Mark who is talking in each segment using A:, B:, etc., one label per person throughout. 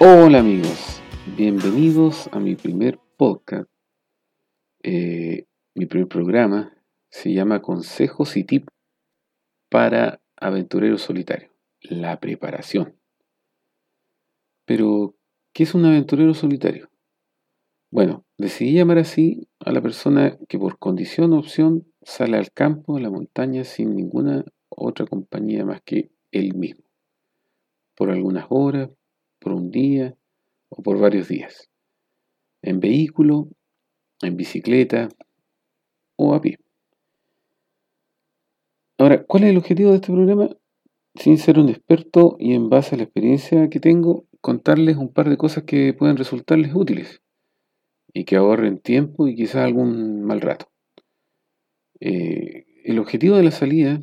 A: Hola amigos, bienvenidos a mi primer podcast. Eh, mi primer programa se llama Consejos y Tips para Aventureros Solitarios. La preparación. Pero, ¿qué es un aventurero solitario? Bueno, decidí llamar así a la persona que por condición o opción sale al campo, a la montaña, sin ninguna otra compañía más que él mismo. Por algunas horas, por un día o por varios días. En vehículo, en bicicleta o a pie. Ahora, ¿cuál es el objetivo de este programa? Sin ser un experto y en base a la experiencia que tengo, contarles un par de cosas que pueden resultarles útiles y que ahorren tiempo y quizás algún mal rato. Eh, el objetivo de la salida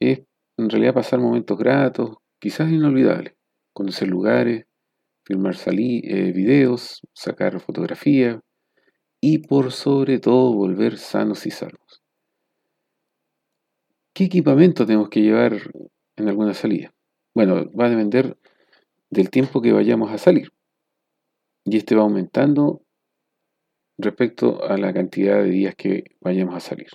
A: es en realidad pasar momentos gratos, quizás inolvidables, conocer lugares, filmar eh, videos, sacar fotografías y por sobre todo volver sanos y salvos. ¿Qué equipamiento tenemos que llevar en alguna salida? Bueno, va a depender del tiempo que vayamos a salir. Y este va aumentando respecto a la cantidad de días que vayamos a salir.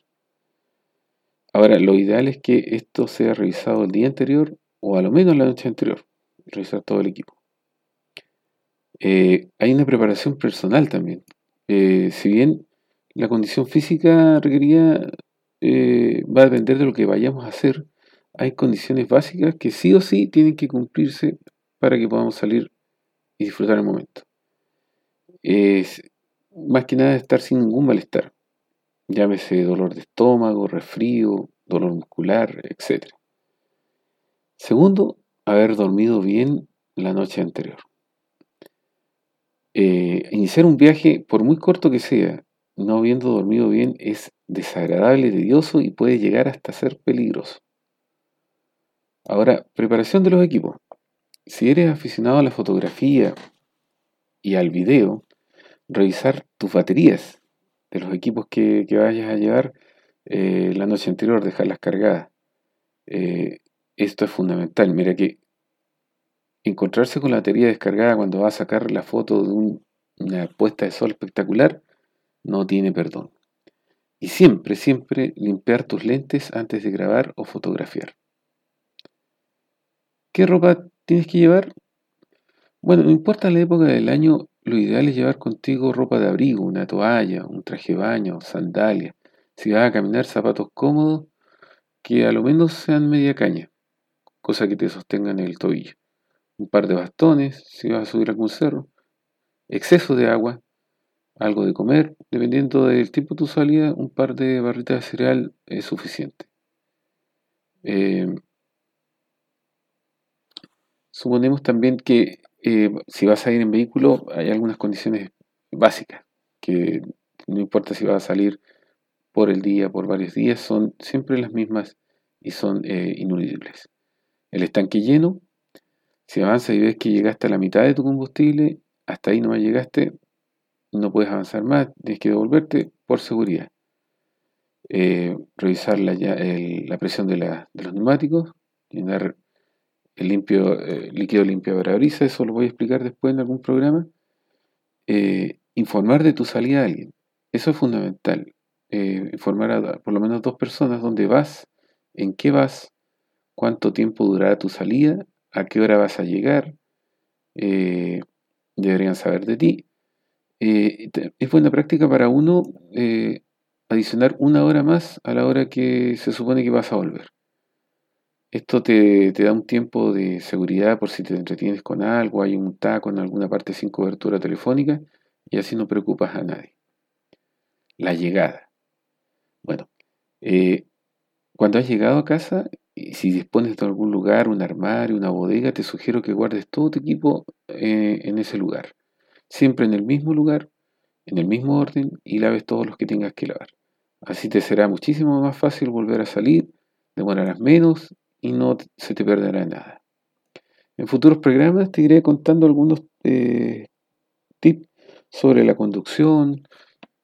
A: Ahora, lo ideal es que esto sea revisado el día anterior o a lo menos la noche anterior, revisar todo el equipo. Eh, hay una preparación personal también. Eh, si bien la condición física requerida eh, va a depender de lo que vayamos a hacer, hay condiciones básicas que sí o sí tienen que cumplirse para que podamos salir y disfrutar el momento. Es, más que nada estar sin ningún malestar. Llámese dolor de estómago, resfrío, dolor muscular, etc. Segundo, haber dormido bien la noche anterior. Eh, iniciar un viaje, por muy corto que sea, no habiendo dormido bien, es desagradable, tedioso y puede llegar hasta ser peligroso. Ahora, preparación de los equipos. Si eres aficionado a la fotografía y al video, revisar tus baterías de los equipos que, vayas a llevar eh, la noche anterior, dejarlas cargadas. Eh, esto es fundamental. Mira que encontrarse con la batería descargada cuando va a sacar la foto de una puesta de sol espectacular no tiene perdón. Y siempre, siempre limpiar tus lentes antes de grabar o fotografiar. ¿Qué ropa tienes que llevar? Bueno, no importa la época del año, lo ideal es llevar contigo ropa de abrigo, una toalla, un traje de baño, sandalias. Si vas a caminar, zapatos cómodos que a lo menos sean media caña, cosa que te sostengan en el tobillo. Un par de bastones, si vas a subir algún cerro. Exceso de agua, algo de comer, dependiendo del tiempo de tu salida, un par de barritas de cereal es suficiente. Eh, suponemos también que eh, si vas a ir en vehículo, hay algunas condiciones básicas, que no importa si vas a salir por el día, por varios días, son siempre las mismas y son eh. El estanque lleno, si avanzas y ves que llegaste a la mitad de tu combustible, hasta ahí no llegaste, no puedes avanzar más, tienes que devolverte por seguridad. Eh, revisar la, presión de, los neumáticos, llenar el limpio, eh, líquido limpio para brisa, eso lo voy a explicar después en algún programa. Eh, informar de tu salida a alguien, eso es fundamental. Informar a por lo menos dos personas dónde vas, en qué vas, cuánto tiempo durará tu salida, a qué hora vas a llegar, deberían saber de ti. es buena práctica para uno adicionar una hora más a la hora que se supone que vas a volver. Esto te, da un tiempo de seguridad por si te entretienes con algo, hay un taco en alguna parte sin cobertura telefónica y así no preocupas a nadie. La llegada. Bueno, eh, cuando has llegado a casa, y si dispones de algún lugar, un armario, una bodega, te sugiero que guardes todo tu equipo eh, en ese lugar. Siempre en el mismo lugar, en el mismo orden y laves todos los que tengas que lavar. Así te será muchísimo más fácil volver a salir, demorarás menos y no se te perderá nada. En futuros programas te iré contando algunos eh, tips sobre la conducción,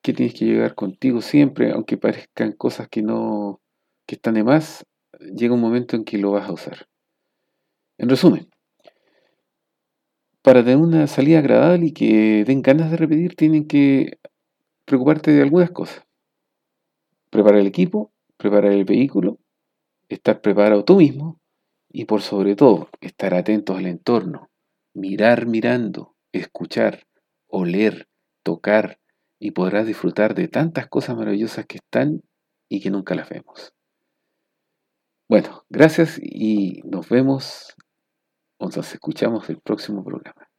A: que tienes que llegar contigo siempre, aunque parezcan cosas que no que están de más, llega un momento en que lo vas a usar. En resumen, para tener una salida agradable y que den ganas de repetir, tienen que preocuparte de algunas cosas. Preparar el equipo, preparar el vehículo, estar preparado tú mismo y por sobre todo estar atentos al entorno, mirar mirando, escuchar, oler, tocar y podrás disfrutar de tantas cosas maravillosas que están y que nunca las vemos. Bueno, gracias y nos vemos, o nos escuchamos el próximo programa.